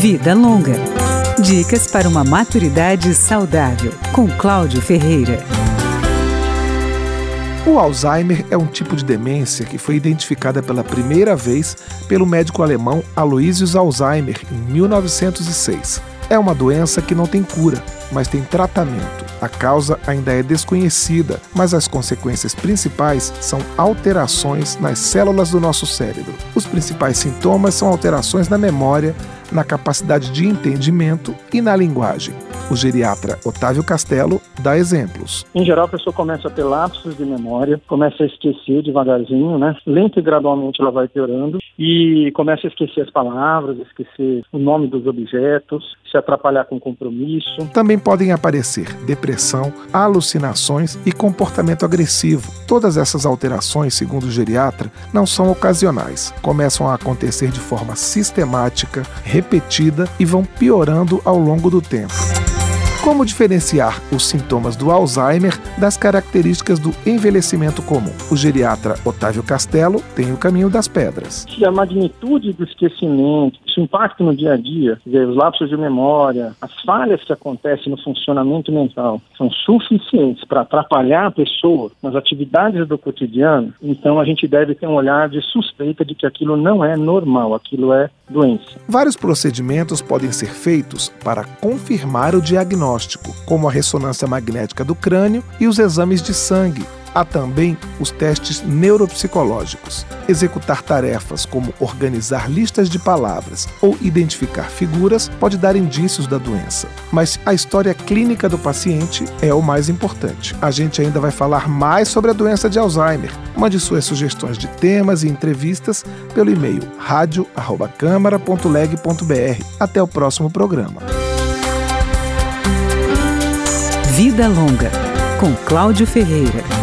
Vida Longa. Dicas para uma maturidade saudável, com Cláudio Ferreira. O Alzheimer é um tipo de demência que foi identificada pela primeira vez pelo médico alemão Aloysius Alzheimer em 1906. É uma doença que não tem cura, mas tem tratamento. A causa ainda é desconhecida, mas as consequências principais são alterações nas células do nosso cérebro. Os principais sintomas são alterações na memória, na capacidade de entendimento e na linguagem. O geriatra Otávio Castelo dá exemplos. Em geral, a pessoa começa a ter lapsos de memória, começa a esquecer devagarzinho, né? Lento e gradualmente ela vai piorando e começa a esquecer as palavras, esquecer o nome dos objetos, se atrapalhar com compromisso. Também podem aparecer depressão, alucinações e comportamento agressivo. Todas essas alterações, segundo o geriatra, não são ocasionais. Começam a acontecer de forma sistemática, repetida e vão piorando ao longo do tempo. Como diferenciar os sintomas do Alzheimer das características do envelhecimento comum? O geriatra Otávio Castelo tem o caminho das pedras. A magnitude do esquecimento, o impacto no dia a dia, os lapsos de memória, as falhas que acontecem no funcionamento mental são suficientes para atrapalhar a pessoa nas atividades do cotidiano, então a gente deve ter um olhar de suspeita de que aquilo não é normal, aquilo é doença. Vários procedimentos podem ser feitos para confirmar o diagnóstico, como a ressonância magnética do crânio e os exames de sangue, Há também os testes neuropsicológicos. Executar tarefas como organizar listas de palavras ou identificar figuras pode dar indícios da doença. Mas a história clínica do paciente é o mais importante. A gente ainda vai falar mais sobre a doença de Alzheimer. Mande suas sugestões de temas e entrevistas pelo e-mail radio@câmara.leg.br. Até o próximo programa. Vida Longa, com Cláudio Ferreira.